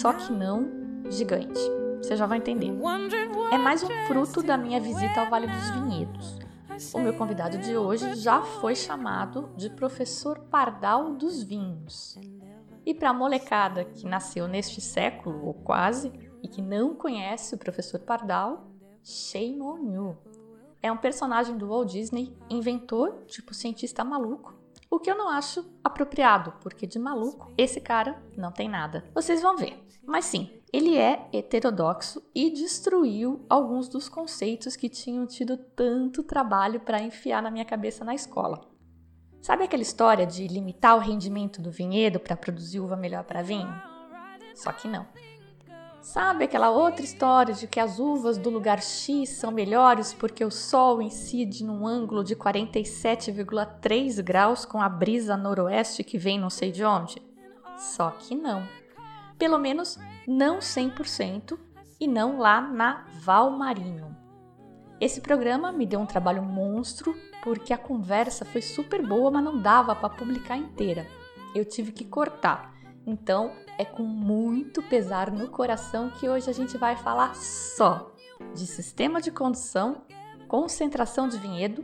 Só que não gigante. Você já vai entender. É mais um fruto da minha visita ao Vale dos Vinhedos. O meu convidado de hoje já foi chamado de professor Pardal dos Vinhos. E para a molecada que nasceu neste século, ou quase, e que não conhece o professor Pardal, shame on you. É um personagem do Walt Disney, inventor, tipo cientista maluco, o que eu não acho apropriado, porque de maluco esse cara não tem nada. Vocês vão ver. Mas sim, ele é heterodoxo e destruiu alguns dos conceitos que tinham tido tanto trabalho para enfiar na minha cabeça na escola. Sabe aquela história de limitar o rendimento do vinhedo para produzir uva melhor para vinho? Só que não. Sabe aquela outra história de que as uvas do lugar X são melhores porque o sol incide num ângulo de 47,3 graus com a brisa noroeste que vem não sei de onde? Só que não. Pelo menos não 100% e não lá na Valmarinho. Esse programa me deu um trabalho monstro porque a conversa foi super boa, mas não dava para publicar inteira. Eu tive que cortar. Então, é com muito pesar no coração que hoje a gente vai falar só de sistema de condução, concentração de vinhedo,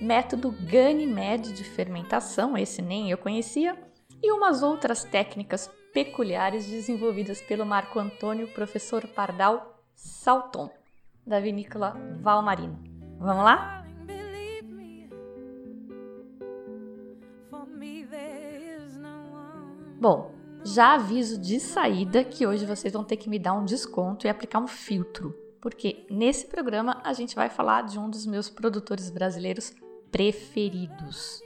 método Ganymede de fermentação, esse nem eu conhecia, e umas outras técnicas peculiares desenvolvidas pelo Marco Antônio Professor Pardal Salton, da vinícola Valmarino. Vamos lá? Bom, já aviso de saída que hoje vocês vão ter que me dar um desconto e aplicar um filtro, porque nesse programa a gente vai falar de um dos meus produtores brasileiros preferidos.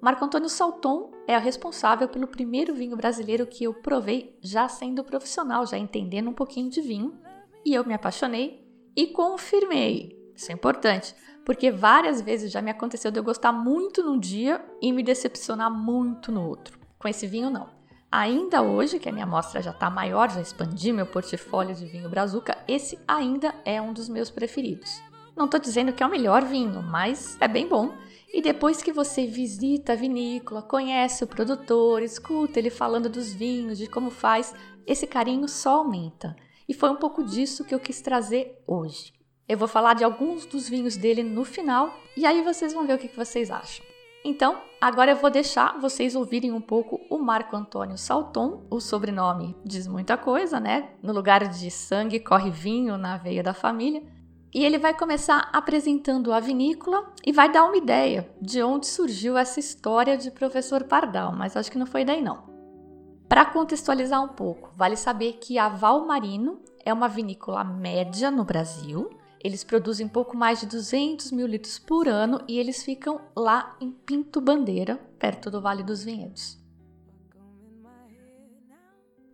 Marco Antônio Salton é o responsável pelo primeiro vinho brasileiro que eu provei já sendo profissional, já entendendo um pouquinho de vinho, e eu me apaixonei e confirmei. Isso é importante, porque várias vezes já me aconteceu de eu gostar muito num dia e me decepcionar muito no outro. Com esse vinho, não. Ainda hoje, que a minha amostra já está maior, já expandi meu portfólio de vinho Brazuca, esse ainda é um dos meus preferidos. Não estou dizendo que é o melhor vinho, mas é bem bom. E depois que você visita a vinícola, conhece o produtor, escuta ele falando dos vinhos, de como faz, esse carinho só aumenta. E foi um pouco disso que eu quis trazer hoje. Eu vou falar de alguns dos vinhos dele no final e aí vocês vão ver o que vocês acham. Então, agora eu vou deixar vocês ouvirem um pouco o Marco Antônio Salton. O sobrenome diz muita coisa, né? No lugar de sangue corre vinho na veia da família. E ele vai começar apresentando a vinícola e vai dar uma ideia de onde surgiu essa história de professor Pardal, mas acho que não foi daí não. Para contextualizar um pouco, vale saber que a Valmarino é uma vinícola média no Brasil. Eles produzem pouco mais de 200 mil litros por ano e eles ficam lá em Pinto Bandeira, perto do Vale dos Vinhedos.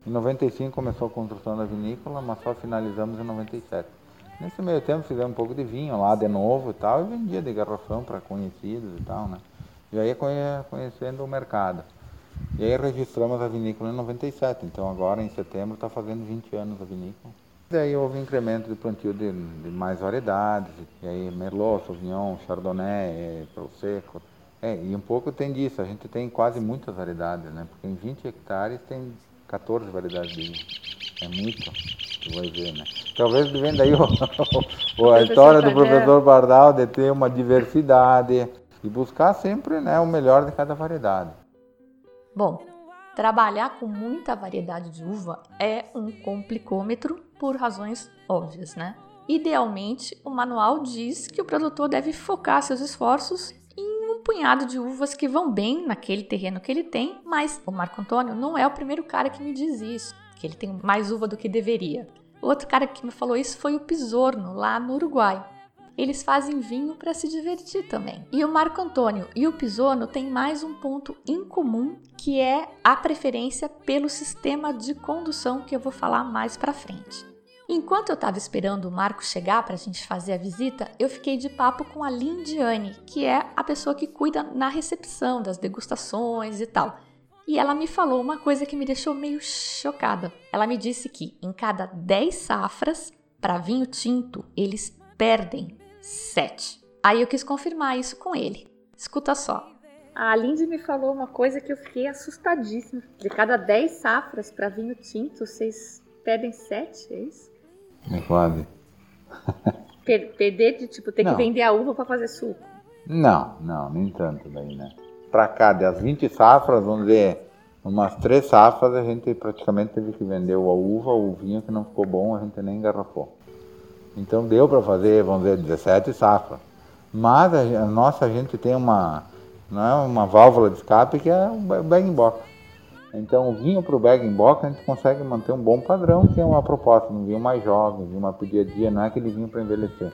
Em 95 começou a construção da vinícola, mas só finalizamos em 97. Nesse meio tempo fizemos um pouco de vinho lá de novo e tal, e vendia de garrafão para conhecidos e tal, né? Já ia conhe- conhecendo o mercado. E aí registramos a vinícola em 97, então agora em setembro está fazendo 20 anos a vinícola. Daí houve um incremento de plantio de, de mais variedades, e aí Merlot, Sauvignon, Chardonnay, Prosecco. É, e um pouco tem disso, a gente tem quase muitas variedades, né? Porque em 20 hectares tem 14 variedades de vinho. É muito, tu vai ver, né? Talvez vem daí o, o- a história do professor Bardal de ter uma diversidade e buscar sempre né, o melhor de cada variedade. Bom, trabalhar com muita variedade de uva é um complicômetro por razões óbvias, né? Idealmente, o manual diz que o produtor deve focar seus esforços em um punhado de uvas que vão bem naquele terreno que ele tem, mas o Marco Antônio não é o primeiro cara que me diz isso, que ele tem mais uva do que deveria. Outro cara que me falou isso foi o Pisorno, lá no Uruguai. Eles fazem vinho para se divertir também. E o Marco Antônio e o Pisono têm mais um ponto em comum, que é a preferência pelo sistema de condução que eu vou falar mais para frente. Enquanto eu estava esperando o Marco chegar para a gente fazer a visita, eu fiquei de papo com a Lindiane, que é a pessoa que cuida na recepção das degustações e tal. E ela me falou uma coisa que me deixou meio chocada. Ela me disse que em cada 10 safras para vinho tinto, eles perdem 7. Aí eu quis confirmar isso com ele. Escuta só. A Lindy me falou uma coisa que eu fiquei assustadíssima. De cada 10 safras para vinho tinto, vocês perdem 7, é isso? É quase. Per perder de tipo ter não. que vender a uva para fazer suco? Não, não, nem tanto daí, né? Para cá, das 20 safras, vamos dizer, umas três safras a gente praticamente teve que vender a uva, o vinho que não ficou bom, a gente nem engarrafou. Então deu para fazer, vamos dizer, 17 safras. Mas a, a, nossa gente tem uma, não é uma válvula de escape que é o bag box. Então o vinho para o bag box a gente consegue manter um bom padrão, que é uma proposta, um vinho mais jovem, um vinho mais para dia a dia, não é aquele vinho para envelhecer.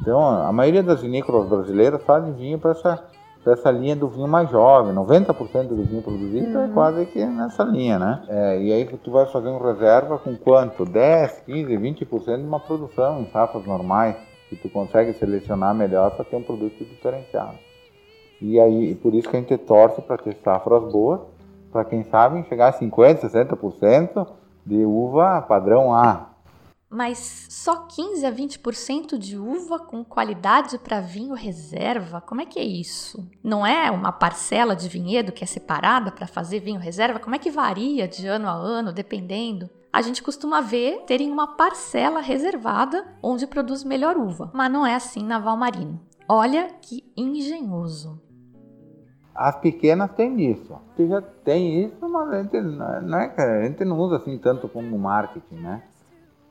Então a maioria das vinícolas brasileiras fazem vinho para essa dessa linha do vinho mais jovem. 90% do vinho produzido é uhum. é quase que nessa linha, né? É, e aí tu vai fazer um reserva com quanto? 10, 15, 20% de uma produção em safras normais, que tu consegue selecionar melhor para ter um produto diferenciado. E aí, por isso que a gente torce para ter safras boas, para quem sabe chegar a 50, 60% de uva padrão A, mas só 15 a 20% de uva com qualidade para vinho reserva? Como é que é isso? Não é uma parcela de vinhedo que é separada para fazer vinho reserva? Como é que varia de ano a ano, dependendo? A gente costuma ver terem uma parcela reservada onde produz melhor uva, mas não é assim na Valmarino. Olha que engenhoso. As pequenas têm isso. Você já tem isso, mas a gente não, é, a gente não usa assim tanto como marketing, né?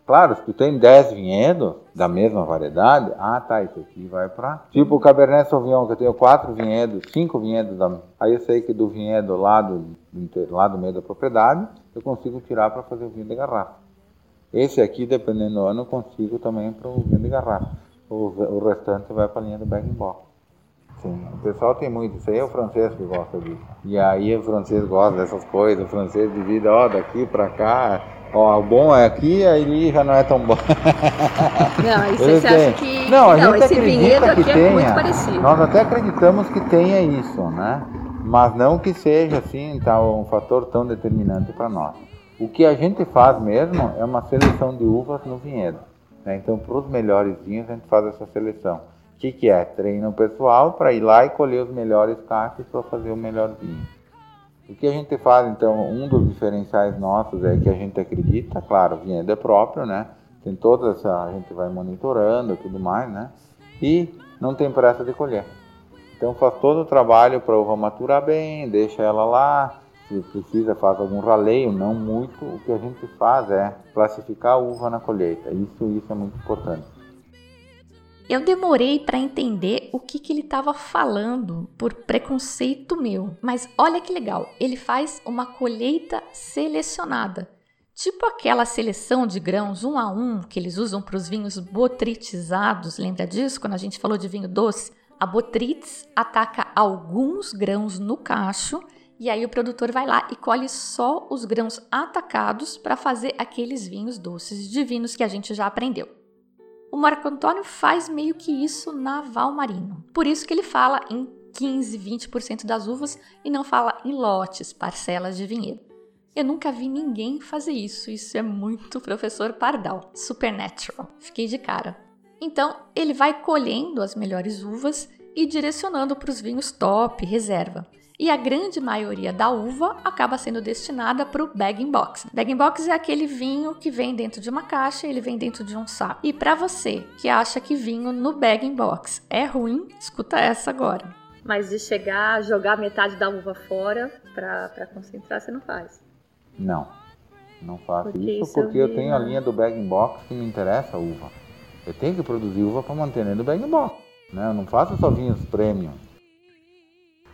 Claro, se tu tem 10 vinhedos da mesma variedade, ah tá, isso aqui vai para. Tipo o Cabernet Sauvignon, que eu tenho 4 vinhedos, 5 vinhedos, da... aí eu sei que do vinhedo lá do, lá do meio da propriedade, eu consigo tirar para fazer o vinho de garrafa. Esse aqui, dependendo do ano, eu consigo também para o vinho de garrafa. O, o restante vai para a linha do bag box. Sim, o pessoal tem muito, isso aí é o francês que gosta disso. E aí o francês gosta dessas coisas, o francês divide, ó, daqui para cá, Ó, o bom é aqui, aí já não é tão bom. Não, isso você acha que. Não, a não, gente esse vinhedo aqui tenha, é. Nós até acreditamos que tenha isso, né? Mas não que seja assim tá, um fator tão determinante para nós. O que a gente faz mesmo é uma seleção de uvas no vinhedo. Né? Então, para os melhores vinhos, a gente faz essa seleção. O que, que é? Treino pessoal para ir lá e colher os melhores cachos para fazer o melhor vinho. O que a gente faz, então, um dos diferenciais nossos é que a gente acredita, claro, o vinhedo é próprio, né? Tem toda essa, a gente vai monitorando tudo mais, né? E não tem pressa de colher. Então faz todo o trabalho para a uva maturar bem, deixa ela lá, se precisa faz algum raleio, não muito. O que a gente faz é classificar a uva na colheita. Isso, isso é muito importante. Eu demorei para entender o que, que ele estava falando por preconceito meu, mas olha que legal, ele faz uma colheita selecionada. Tipo aquela seleção de grãos um a um que eles usam para os vinhos botritizados, lembra disso quando a gente falou de vinho doce? A Botrytis ataca alguns grãos no cacho e aí o produtor vai lá e colhe só os grãos atacados para fazer aqueles vinhos doces divinos que a gente já aprendeu. O Marco Antônio faz meio que isso na Val Marino. Por isso que ele fala em 15, 20% das uvas e não fala em lotes, parcelas de vinhedo. Eu nunca vi ninguém fazer isso. Isso é muito professor Pardal. Supernatural. Fiquei de cara. Então, ele vai colhendo as melhores uvas e direcionando para os vinhos top, reserva e a grande maioria da uva acaba sendo destinada para o bagging box. Bagging box é aquele vinho que vem dentro de uma caixa, ele vem dentro de um saco. E para você que acha que vinho no bagging box é ruim, escuta essa agora. Mas de chegar a jogar metade da uva fora para concentrar, você não faz? Não, não faço porque isso, porque eu, vi... eu tenho a linha do bagging box que me interessa a uva. Eu tenho que produzir uva para manter dentro do bagging box. Né? Eu não faço só vinhos premium.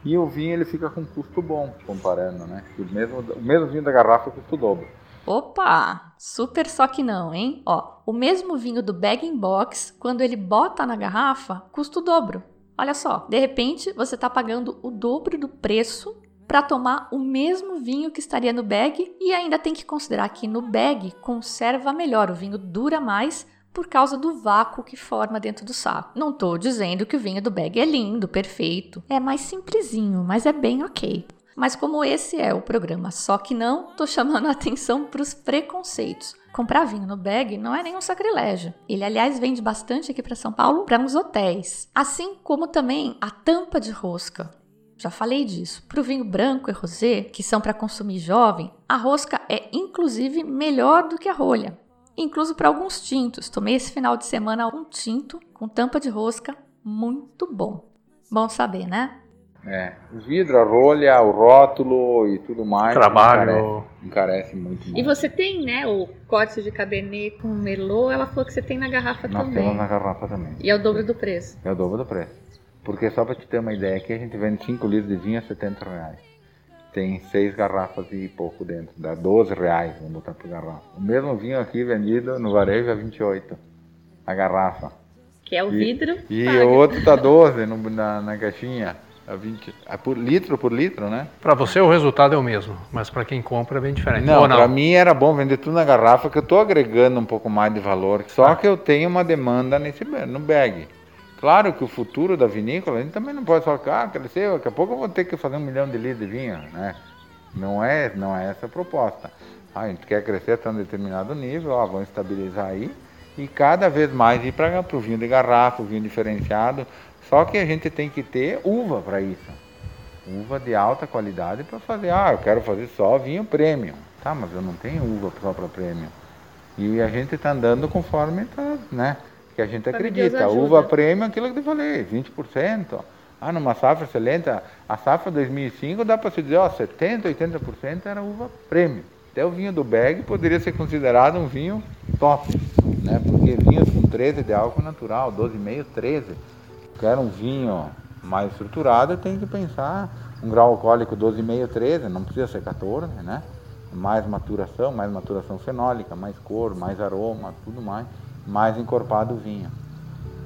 E o vinho ele fica com custo bom, comparando, né? O mesmo, o mesmo vinho da garrafa custa o dobro. Opa! super só que não, hein? Ó, o mesmo vinho do bag in box, quando ele bota na garrafa, custa o dobro. Olha só, de repente você está pagando o dobro do preço para tomar o mesmo vinho que estaria no bag e ainda tem que considerar que no bag conserva melhor, o vinho dura mais por causa do vácuo que forma dentro do saco. Não estou dizendo que o vinho do bag é lindo, perfeito, é mais simplesinho, mas é bem ok. Mas como esse é o programa Só que não, tô chamando a atenção para os preconceitos. Comprar vinho no bag não é nenhum sacrilégio. Ele, aliás, vende bastante aqui para São Paulo para uns hotéis. Assim como também a tampa de rosca. Já falei disso. Para o vinho branco e rosé, que são para consumir jovem, a rosca é inclusive melhor do que a rolha. Incluso para alguns tintos. Tomei esse final de semana um tinto com tampa de rosca muito bom. Bom saber, né? É, o vidro, a rolha, o rótulo e tudo mais. Trabalho. Encarece, encarece muito. E você tem, né, o corte de cabernet com merlot, ela falou que você tem na garrafa Nós também. temos na garrafa também. E é o dobro do preço. É o dobro do preço. Porque só para te ter uma ideia, aqui a gente vende 5 litros de vinho a 70 reais. Tem 6 garrafas e pouco dentro, dá 12 reais, vamos botar por garrafa. O mesmo vinho aqui vendido no varejo a 28, a garrafa. Que é o E- vidro. E paga. o outro tá 12 no- na, na caixinha, a 20, a por litro por litro, né? Para você o resultado é o mesmo, mas para quem compra é bem diferente. Não, não? pra mim era bom vender tudo na garrafa, que eu tô agregando um pouco mais de valor. Só que eu tenho uma demanda nesse no bag. Claro que o futuro da vinícola, a gente também não pode falar, ah, cresceu, daqui a pouco eu vou ter que fazer um milhão de litros de vinho, né? Não é, não é essa a proposta. Ah, a gente quer crescer até um determinado nível, ó, vamos estabilizar aí e cada vez mais ir para o vinho de garrafa, o vinho diferenciado. Só que a gente tem que ter uva para isso uva de alta qualidade para fazer. Ah, eu quero fazer só vinho premium. Tá, mas eu não tenho uva só para premium. E a gente está andando conforme tá, né? Que a gente acredita. Uva premium é aquilo que eu falei, 20%. Ah, numa safra excelente, a- safra 2005 dá para se dizer, ó, 70, 80% era uva premium. Até o vinho do bag poderia ser considerado um vinho top, né? Porque vinhos com 13 de álcool natural, 12,5, 13. Quero um vinho mais estruturado, tem que pensar um grau alcoólico 12,5, 13, não precisa ser 14, né? Mais maturação, mais maturação fenólica, mais cor, mais aroma, tudo mais, mais encorpado o vinho.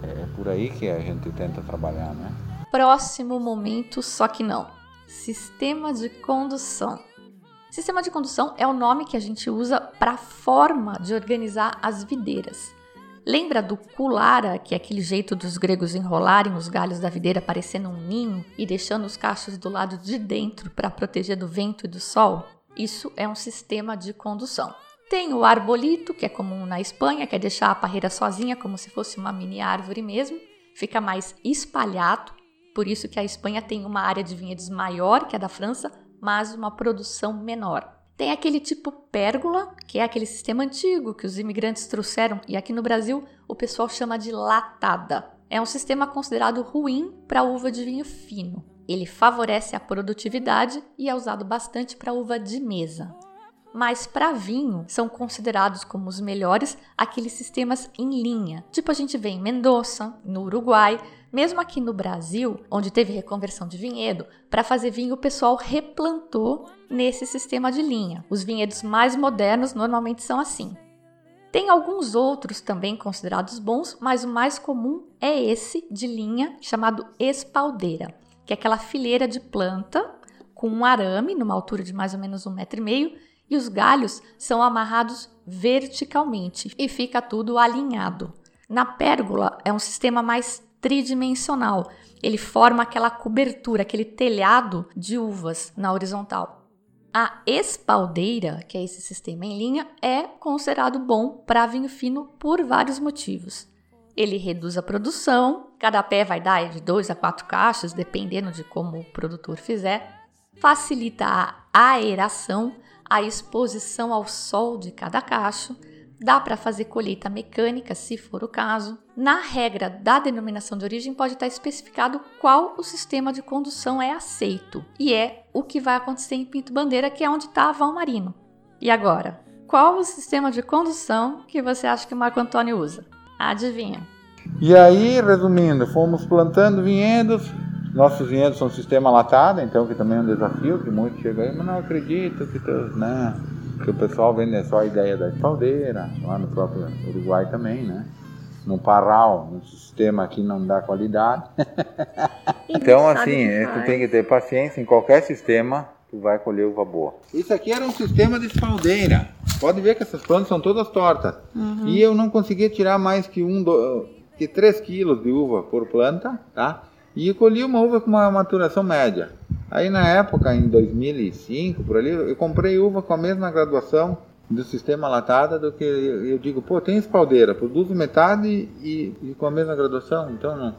É por aí que a gente tenta trabalhar, né? Próximo momento, só que não. Sistema de condução. Sistema de condução é o nome que a gente usa para a forma de organizar as videiras. Lembra do culara, que é aquele jeito dos gregos enrolarem os galhos da videira parecendo um ninho e deixando os cachos do lado de dentro para proteger do vento e do sol? Isso é um sistema de condução. Tem o arbolito, que é comum na Espanha, que é deixar a parreira sozinha, como se fosse uma mini árvore mesmo. Fica mais espalhado, por isso que a Espanha tem uma área de vinhedos maior que a da França, mas uma produção menor. Tem aquele tipo pérgola, que é aquele sistema antigo que os imigrantes trouxeram e aqui no Brasil o pessoal chama de latada. É um sistema considerado ruim para uva de vinho fino. Ele favorece a produtividade e é usado bastante para uva de mesa. Mas para vinho são considerados como os melhores aqueles sistemas em linha. Tipo a gente vê em Mendoza, no Uruguai, mesmo aqui no Brasil, onde teve reconversão de vinhedo, para fazer vinho o pessoal replantou nesse sistema de linha. Os vinhedos mais modernos normalmente são assim. Tem alguns outros também considerados bons, mas o mais comum é esse de linha chamado espaldeira, que é aquela fileira de planta com um arame numa altura de mais ou menos um metro e meio e os galhos são amarrados verticalmente e fica tudo alinhado. Na pérgola é um sistema mais tridimensional. Ele forma aquela cobertura, aquele telhado de uvas na horizontal. A espaldeira, que é esse sistema em linha, é considerado bom para vinho fino por vários motivos. Ele reduz a produção, cada pé vai dar de 2 a 4 caixas, dependendo de como o produtor fizer. Facilita a aeração, a exposição ao sol de cada cacho. Dá para fazer colheita mecânica, se for o caso. Na regra da denominação de origem, pode estar especificado qual o sistema de condução é aceito. E é o que vai acontecer em Pinto Bandeira, que é onde está Val Marino. E agora, qual o sistema de condução que você acha que o Marco Antônio usa? Adivinha? E aí, resumindo, fomos plantando vinhedos. Nossos vinhedos são sistema latado, então que também é um desafio, que muitos chegam aí, mas não acredito que tu, né? Porque o pessoal vende só a ideia da espaldeira, lá no próprio Uruguai também, né? No Parral, no sistema aqui não dá qualidade. então, assim, tu tem que ter paciência em qualquer sistema, tu vai colher uva boa. Isso aqui era um sistema de espaldeira. Pode ver que essas plantas são todas tortas. Uhum. E eu não conseguia tirar mais que um, do, que 3 quilos de uva por planta, tá? E eu colhi uma uva com uma maturação média. Aí na época, em 2005, por ali, eu comprei uva com a mesma graduação do sistema latada do que eu digo, pô, tem espaldeira, produzo metade e, e com a mesma graduação, então não,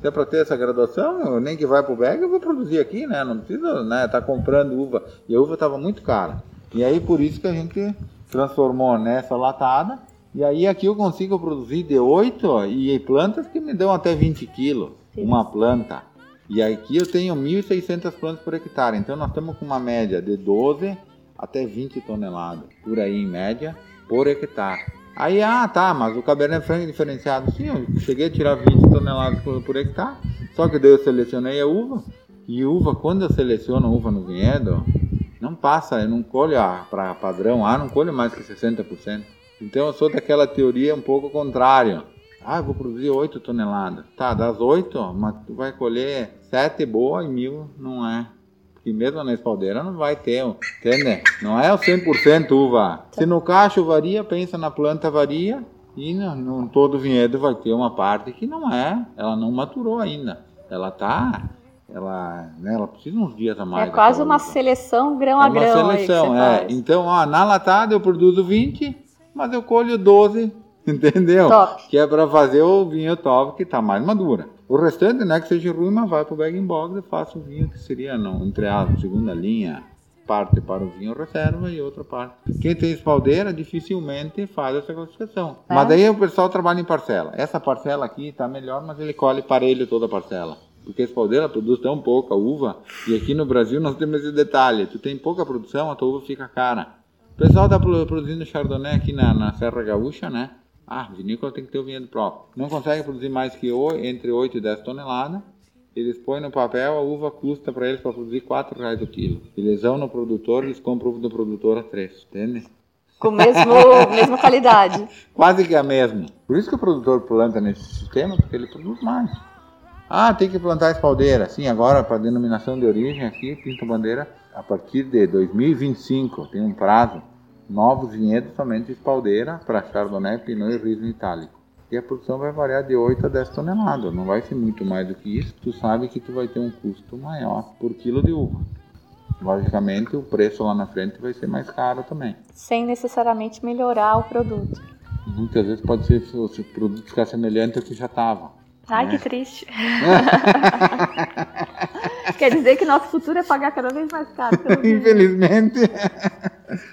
se é para ter essa graduação, nem que vai para o bag, eu vou produzir aqui, né? Não precisa né, tá comprando uva. E a uva estava muito cara. E aí por isso que a gente transformou nessa latada. E aí aqui eu consigo produzir de 8 e plantas que me dão até 20 quilos uma planta. E aqui eu tenho 1.600 plantas por hectare. Então nós estamos com uma média de 12 até 20 toneladas, por aí em média, por hectare. Aí, ah, tá, mas o Cabernet Franc é diferenciado. Sim, eu cheguei a tirar 20 toneladas por, por hectare, só que daí eu selecionei a uva. E uva, quando eu seleciono uva no vinhedo, não passa, eu não colho para padrão A, não colho mais que 60%. Então eu sou daquela teoria um pouco contrária. Ah, vou produzir 8 toneladas. Tá, das 8, mas tu vai colher 7 boa e mil não é. Porque mesmo na espaldeira não vai ter, entende? Não é o 100% uva. Se no cacho varia, pensa na planta varia e no, no todo vinhedo vai ter uma parte que não é, ela não maturou ainda. Ela tá ela, né, ela precisa uns dias a mais. É quase uma uva. seleção grão é a grão. Uma seleção, é. Faz. Então, ó, na latada eu produzo 20, mas eu colho 12 Entendeu? Top. Que é para fazer o vinho top que está mais madura. O restante, não é que seja ruim, mas vai para o bag in box e faço o vinho que seria, não, entre a segunda linha, parte para o vinho reserva e outra parte. Quem tem espaldeira dificilmente faz essa classificação. É. Mas daí o pessoal trabalha em parcela. Essa parcela aqui está melhor, mas ele colhe parelho toda a parcela. Porque a espaldeira produz tão pouca uva, e aqui no Brasil nós temos esse detalhe: tu tem pouca produção, a tua uva fica cara. O pessoal está produzindo Chardonnay aqui na, na Serra Gaúcha, né? Ah, vinícola tem que ter o vinhedo próprio. Não consegue produzir mais que entre 8 e 10 toneladas. Eles põem no papel, a uva custa para eles para produzir 4 reais o quilo. Eles vão no produtor, eles compram do produtor a 3, entende? Com mesmo mesma qualidade. Quase que a mesma. Por isso que o produtor planta nesse sistema, porque ele produz mais. Ah, tem que plantar espaldeira. Sim, agora para denominação de origem aqui, Pinto Bandeira, a partir de 2025, tem um prazo novos vinhedos somente de espaldeira para Chardonnay, Pinot e Riesling itálico. E a produção vai variar de 8 a 10 toneladas, não vai ser muito mais do que isso. Tu sabe que tu vai ter um custo maior por quilo de uva. Logicamente, o preço lá na frente vai ser mais caro também. Sem necessariamente melhorar o produto. Muitas vezes pode ser se o produto ficar semelhante ao que já estava. Ai, né? que triste. Quer dizer que nosso futuro é pagar cada vez mais caro. Infelizmente.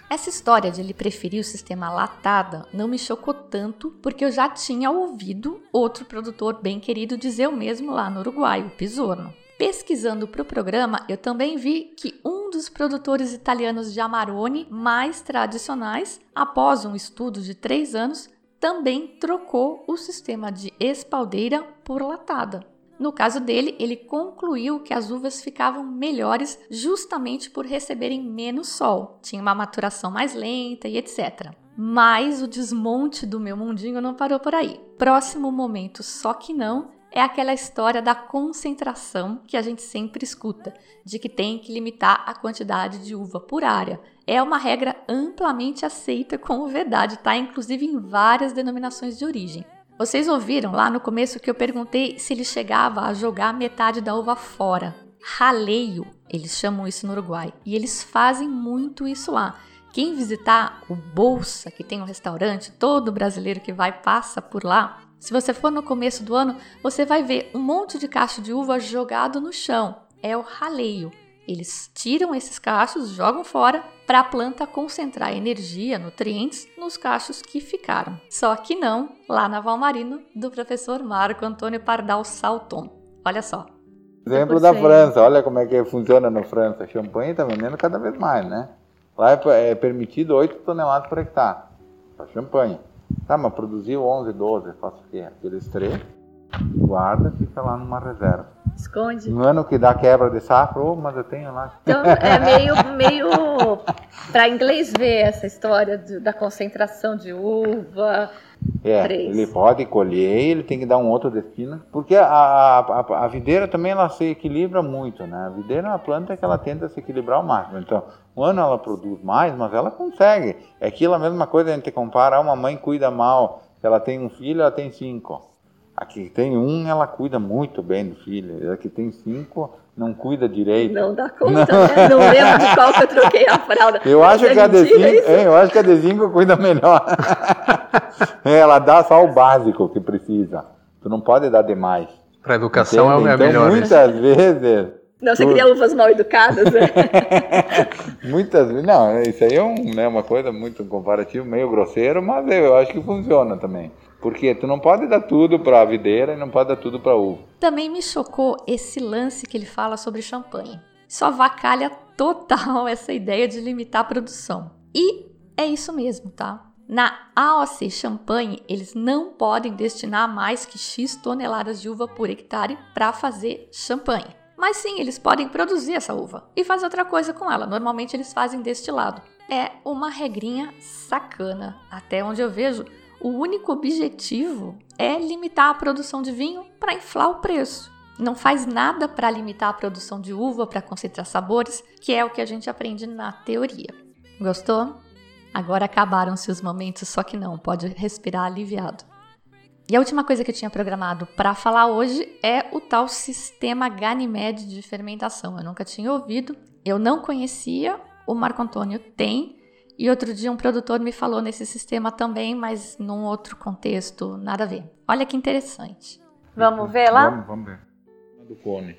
Essa história de ele preferir o sistema latada não me chocou tanto, porque eu já tinha ouvido outro produtor bem querido dizer o mesmo lá no Uruguai, o Pisorno. Pesquisando para o programa, eu também vi que um dos produtores italianos de Amarone mais tradicionais, após um estudo de três anos, também trocou o sistema de espaldeira por latada. No caso dele, ele concluiu que as uvas ficavam melhores justamente por receberem menos sol, tinha uma maturação mais lenta e etc. Mas o desmonte do meu mundinho não parou por aí. Próximo momento, só que não, é aquela história da concentração que a gente sempre escuta, de que tem que limitar a quantidade de uva por área. É uma regra amplamente aceita como verdade, tá? Inclusive em várias denominações de origem. Vocês ouviram lá no começo que eu perguntei se ele chegava a jogar metade da uva fora. Raleio, eles chamam isso no Uruguai, e eles fazem muito isso lá. Quem visitar o Bolsa, que tem um restaurante, todo brasileiro que vai passa por lá, se você for no começo do ano, você vai ver um monte de cacho de uva jogado no chão. É o raleio. Eles tiram esses cachos, jogam fora para a planta concentrar energia, nutrientes nos cachos que ficaram. Só que não lá na Valmarino do professor Marco Antônio Pardal Salton. Olha só. Exemplo da França, olha como é que funciona na França. Champanhe está vendendo cada vez mais, né? Lá é, é permitido 8 toneladas por hectare para champanhe. Tá, mas produziu 11, 12, faço o quê? Aqueles três, guarda, fica lá numa reserva. Esconde. No ano que dá quebra de safra, oh, mas eu tenho lá. Então é meio, meio para inglês ver essa história de, da concentração de uva. É, Três. ele pode colher, ele tem que dar um outro destino, porque a, a, a, videira também ela se equilibra muito, né? A videira é uma planta que ela tenta se equilibrar ao máximo. Então, um ano ela produz mais, mas ela consegue. É aquilo a mesma coisa a gente compara, uma mãe cuida mal, ela tem um filho, ela tem cinco. A que tem um, ela cuida muito bem do filho. A que tem cinco, não cuida direito. Não dá conta, né? Não lembro de qual que eu troquei a fralda. Eu acho, Mas que é a D5, mentira isso? é, eu acho que a D5 cuida melhor. É, ela dá só o básico que precisa. Tu não pode dar demais. Para educação entende? é o então, melhor. né? muitas vezes, Não, você Tu- queria uvas mal educadas, né? muitas vezes, não, isso aí é um, né, uma coisa muito comparativo, meio grosseiro, mas eu acho que funciona também. Porque tu não pode dar tudo para a videira e não pode dar tudo para uva. Também me chocou esse lance que ele fala sobre champanhe. Só vacalha total essa ideia de limitar a produção. E é isso mesmo, tá? Na AOC Champagne, eles não podem destinar mais que X toneladas de uva por hectare para fazer champanhe. Mas sim, eles podem produzir essa uva e fazer outra coisa com ela. Normalmente eles fazem destilado. É uma regrinha sacana. Até onde eu vejo, o único objetivo é limitar a produção de vinho para inflar o preço. Não faz nada para limitar a produção de uva, para concentrar sabores, que é o que a gente aprende na teoria. Gostou? Agora acabaram-se os momentos, só que não, pode respirar aliviado. E a última coisa que eu tinha programado para falar hoje é o tal sistema Ganymede de fermentação. Eu nunca tinha ouvido, eu não conhecia, o Marco Antônio tem, e outro dia um produtor me falou nesse sistema também, mas num outro contexto, nada a ver. Olha que interessante. Vamos ver lá? Vamos, vamos ver. Do cone,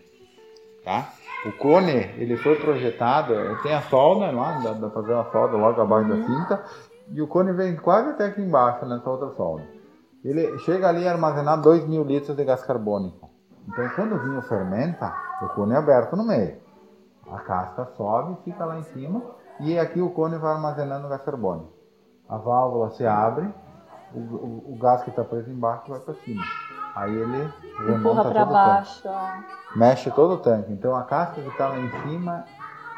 tá? O cone, ele foi projetado, tem a solda lá, dá dá pra fazer uma solda logo abaixo da cinta, e o cone vem quase até aqui embaixo, nessa outra solda. Ele chega ali a armazenar 2 mil litros de gás carbônico. Então, quando o vinho fermenta, o cone é aberto no meio. A casca sobe, fica lá em cima, e aqui o cone vai armazenando gás carbônico. A válvula se abre, o, o- o gás que está preso embaixo vai para cima. Aí ele Empurra para baixo. Mexe todo o tanque. Então a casca que está lá em cima,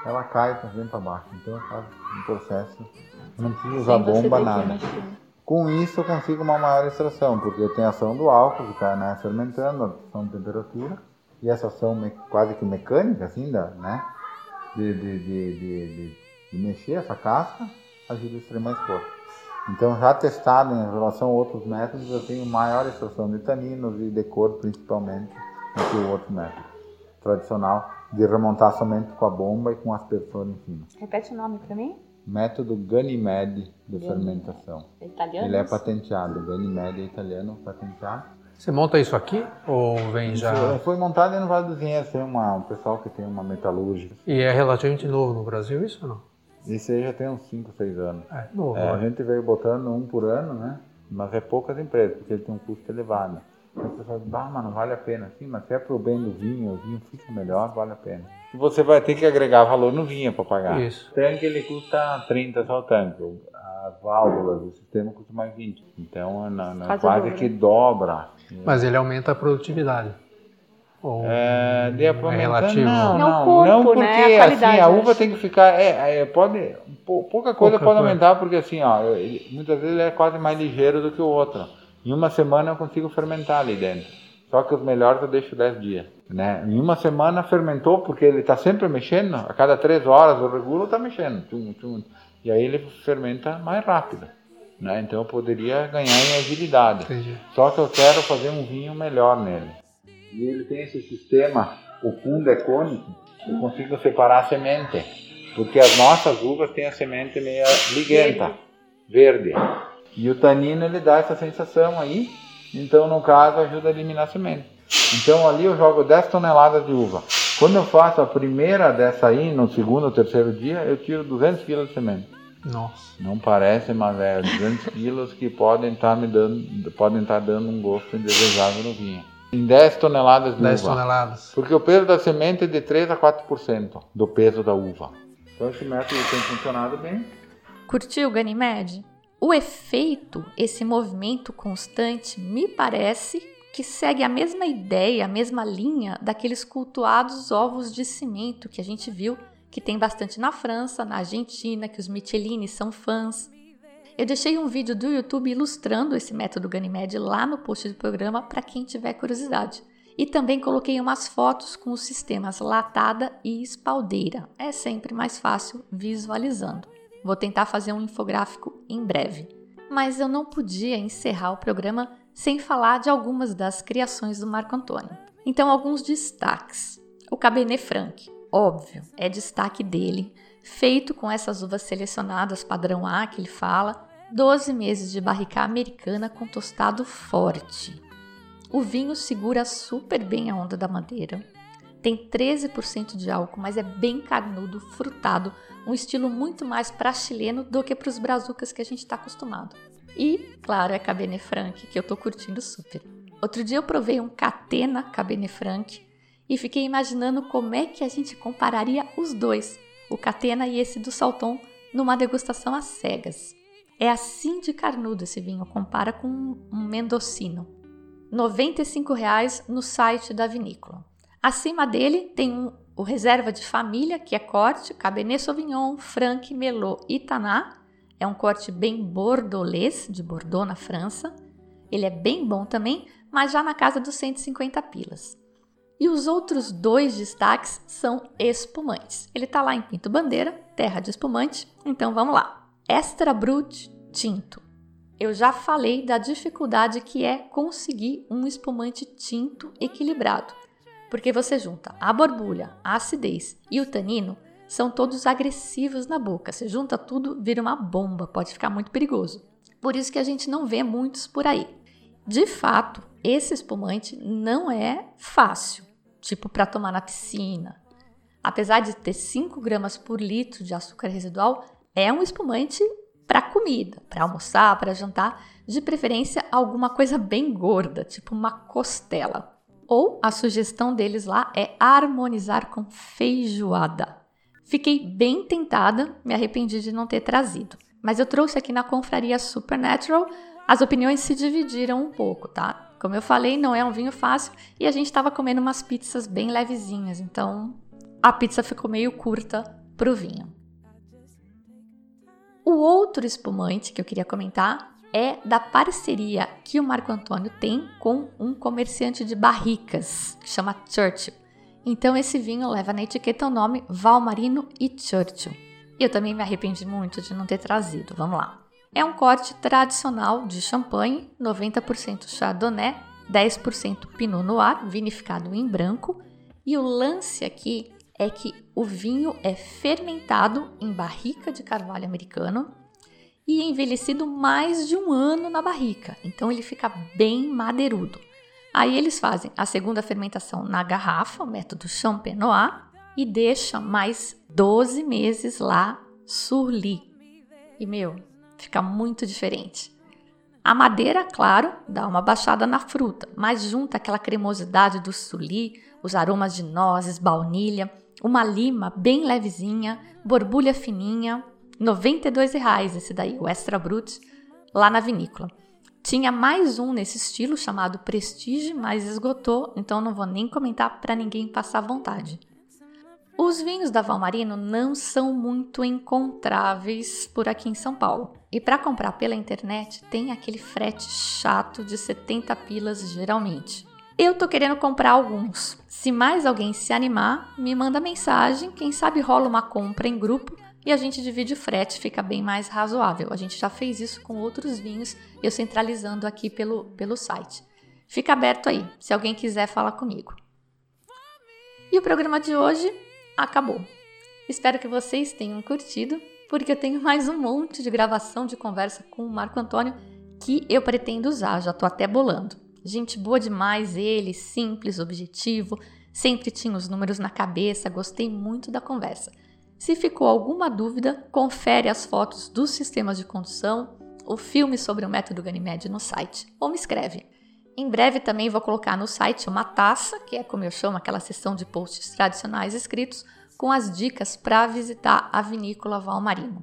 ela cai também para baixo. Então faz um processo. Não preciso usar você bomba, nada. mexer. Com isso eu consigo uma maior extração, porque eu tenho a ação do álcool que está né, fermentando, a ação de temperatura, e essa ação quase que mecânica, assim, da, né, de, de, de, de, de- mexer essa casca, ajuda a extrair mais forte. Então, já testado em relação a outros métodos, eu tenho maior extração de taninos e de cor, principalmente, do que o outro método tradicional, de remontar somente com a bomba e com o aspersor em cima. Repete o nome para mim. Método Ganymede de fermentação. É italiano? Ele é patenteado, Ganymede é italiano, patenteado. Você monta isso aqui ou vem já? Foi, foi montado no Vale dos Vinhedos, tem uma, um pessoal que tem uma metalúrgica. E é relativamente novo no Brasil isso ou não? Esse aí já tem uns 5, 6 anos. É, novo. É, a né? gente veio botando um por ano, né? Mas é poucas empresas, porque ele tem um custo elevado. Aí o pessoal diz, bah, mas não vale a pena. Sim, mas se é pro bem do vinho, o vinho fica melhor, vale a pena. E você vai ter que agregar valor no vinho para pagar. Isso. O tanque ele custa 30 só o tanque. As válvulas, o sistema custa mais 20. Então não, não, Quase quase dobro, que dobra. Mas ele aumenta a produtividade. Ou É, de é relativo. Não, É não, corpo, não, porque né? A assim, a uva acho. tem que ficar. É, é, pode. pou- Pouca coisa Pouca pode coisa. aumentar, porque assim, ó, ele- muitas vezes ele é quase mais ligeiro do que o outro. Em uma semana eu consigo fermentar ali dentro. Só que os melhores eu deixo 10 dias. Né? Em uma semana fermentou, porque ele está sempre mexendo, a cada 3 horas o regulo está mexendo. Tum, tum. E aí ele fermenta mais rápido. Né? Então eu poderia ganhar em agilidade. Entendi. Só que eu quero fazer um vinho melhor nele. E ele tem esse sistema, o fundo é cônico, eu consigo separar a semente. Porque as nossas uvas têm a semente meio liguenta, verde. E o tanino ele dá essa sensação aí, então no caso ajuda a eliminar a semente. Então ali eu jogo 10 toneladas de uva. Quando eu faço a primeira dessa aí, no segundo ou terceiro dia, eu tiro 200 kg de semente. Nossa. Não parece, mas é 200 quilos que podem estar me dando, podem estar dando um gosto indesejável no vinho. Em 10 toneladas de 10 uva. toneladas. Porque o peso da semente é de 3 a 4% do peso da uva. Então esse método tem funcionado bem. Curtiu, Ganymede? O efeito, esse movimento constante, me parece que segue a mesma ideia, a mesma linha daqueles cultuados ovos de cimento que a gente viu que tem bastante na França, na Argentina, que os Michelini são fãs. Eu deixei um vídeo do YouTube ilustrando esse método Ganymede lá no post do programa para quem tiver curiosidade. E também coloquei umas fotos com os sistemas latada e espaldeira. É sempre mais fácil visualizando. Vou tentar fazer um infográfico em breve. Mas eu não podia encerrar o programa sem falar de algumas das criações do Marco Antônio. Então, alguns destaques. O Cabernet Franc, óbvio, é destaque dele, feito com essas uvas selecionadas padrão A que ele fala, 12 meses de barrica americana com tostado forte. O vinho segura super bem a onda da madeira. Tem 13% de álcool, mas é bem carnudo, frutado, um estilo muito mais para chileno do que para os brazucas que a gente está acostumado. E, claro, é Cabernet Franc, que eu tô curtindo super. Outro dia eu provei um Catena Cabernet Franc e fiquei imaginando como é que a gente compararia os dois, o Catena e esse do Salton, numa degustação às cegas. É assim de carnudo esse vinho, compara com um mendocino. R$ 95,00 no site da vinícola. Acima dele tem um, o reserva de família, que é corte Cabernet Sauvignon, Franc, Melot e Taná. É um corte bem bordolês, de Bordeaux, na França. Ele é bem bom também, mas já na casa dos 150 pilas. E os outros dois destaques são espumantes. Ele está lá em Pinto Bandeira, terra de espumante, então vamos lá. Extra Brut Tinto. Eu já falei da dificuldade que é conseguir um espumante tinto equilibrado, porque você junta a borbulha, a acidez e o tanino, são todos agressivos na boca. Você junta tudo, vira uma bomba, pode ficar muito perigoso. Por isso que a gente não vê muitos por aí. De fato, esse espumante não é fácil, tipo para tomar na piscina. Apesar de ter 5 gramas por litro de açúcar residual, é um espumante para comida, para almoçar, para jantar, de preferência alguma coisa bem gorda, tipo uma costela. Ou a sugestão deles lá é harmonizar com feijoada. Fiquei bem tentada, me arrependi de não ter trazido. Mas eu trouxe aqui na confraria Supernatural, as opiniões se dividiram um pouco, tá? Como eu falei, não é um vinho fácil e a gente estava comendo umas pizzas bem levezinhas, então a pizza ficou meio curta pro vinho. O outro espumante que eu queria comentar é da parceria que o Marco Antônio tem com um comerciante de barricas, que chama Churchill. Então esse vinho leva na etiqueta o nome Valmarino e Churchill. E eu também me arrependi muito de não ter trazido. Vamos lá. É um corte tradicional de champanhe, 90% Chardonnay, 10% Pinot Noir, vinificado em branco. E o lance aqui é que o vinho é fermentado em barrica de carvalho americano e envelhecido mais de um ano na barrica, então ele fica bem madeirudo. Aí eles fazem a segunda fermentação na garrafa, o método Champenois, e deixa mais 12 meses lá surli. E meu, fica muito diferente. A madeira, claro, dá uma baixada na fruta, mas junta aquela cremosidade do suli, os aromas de nozes, baunilha uma lima bem levezinha, borbulha fininha, R$ 92,00 esse daí, o Extra Brut, lá na vinícola. Tinha mais um nesse estilo chamado Prestige, mas esgotou, então não vou nem comentar para ninguém passar vontade. Os vinhos da Valmarino não são muito encontráveis por aqui em São Paulo. E para comprar pela internet tem aquele frete chato de 70 pilas geralmente. Eu tô querendo comprar alguns. Se mais alguém se animar, me manda mensagem, quem sabe rola uma compra em grupo e a gente divide o frete, fica bem mais razoável. A gente já fez isso com outros vinhos, eu centralizando aqui pelo, pelo site. Fica aberto aí, se alguém quiser falar comigo. E o programa de hoje acabou. Espero que vocês tenham curtido, porque eu tenho mais um monte de gravação de conversa com o Marco Antônio que eu pretendo usar, já tô até bolando. Gente boa demais ele, simples, objetivo, sempre tinha os números na cabeça, gostei muito da conversa. Se ficou alguma dúvida, confere as fotos dos sistemas de condução, o filme sobre o método Ganymede no site, ou me escreve. Em breve também vou colocar no site uma taça, que é como eu chamo aquela seção de posts tradicionais escritos, com as dicas para visitar a vinícola Valmarino.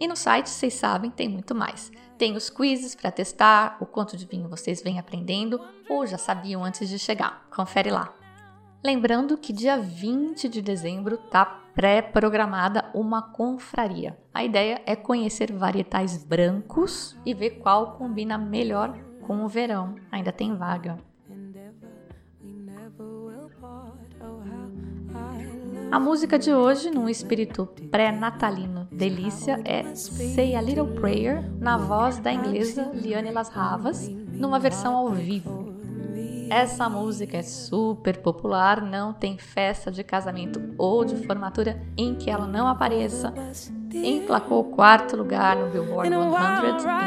E no site, vocês sabem, tem muito mais. tem os quizzes para testar o quanto de vinho vocês vêm aprendendo ou já sabiam antes de chegar. Confere lá. Lembrando que dia 20 de dezembro tá pré-programada uma confraria. A ideia é conhecer varietais brancos e ver qual combina melhor com o verão. Ainda tem vaga. A música de hoje, num espírito pré-natalino delícia, é Say a Little Prayer, na voz da inglesa Liane Las Ravas, numa versão ao vivo. Essa música é super popular, não tem festa de casamento ou de formatura em que ela não apareça. Emplacou o quarto lugar no Billboard 100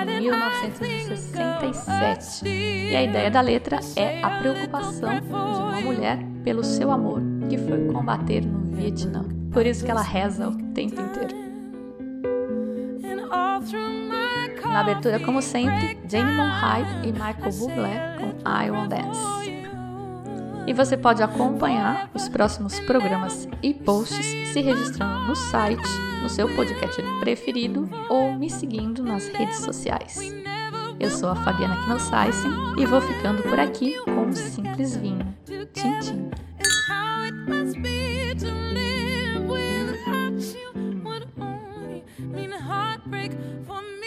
em 1967. E a ideia da letra é a preocupação de uma mulher pelo seu amor, que foi combater no Vietnã. Por isso que ela reza o tempo inteiro. Na abertura, como sempre, Jane Monheit e Michael Bublé com I Won't Dance. E você pode acompanhar os próximos programas e posts se registrando no site, no seu podcast preferido ou me seguindo nas redes sociais. Eu sou a Fabiana Knossaisen e vou ficando por aqui com um simples vinho. Tchim, tchim. to live without you would only mean heartbreak for me.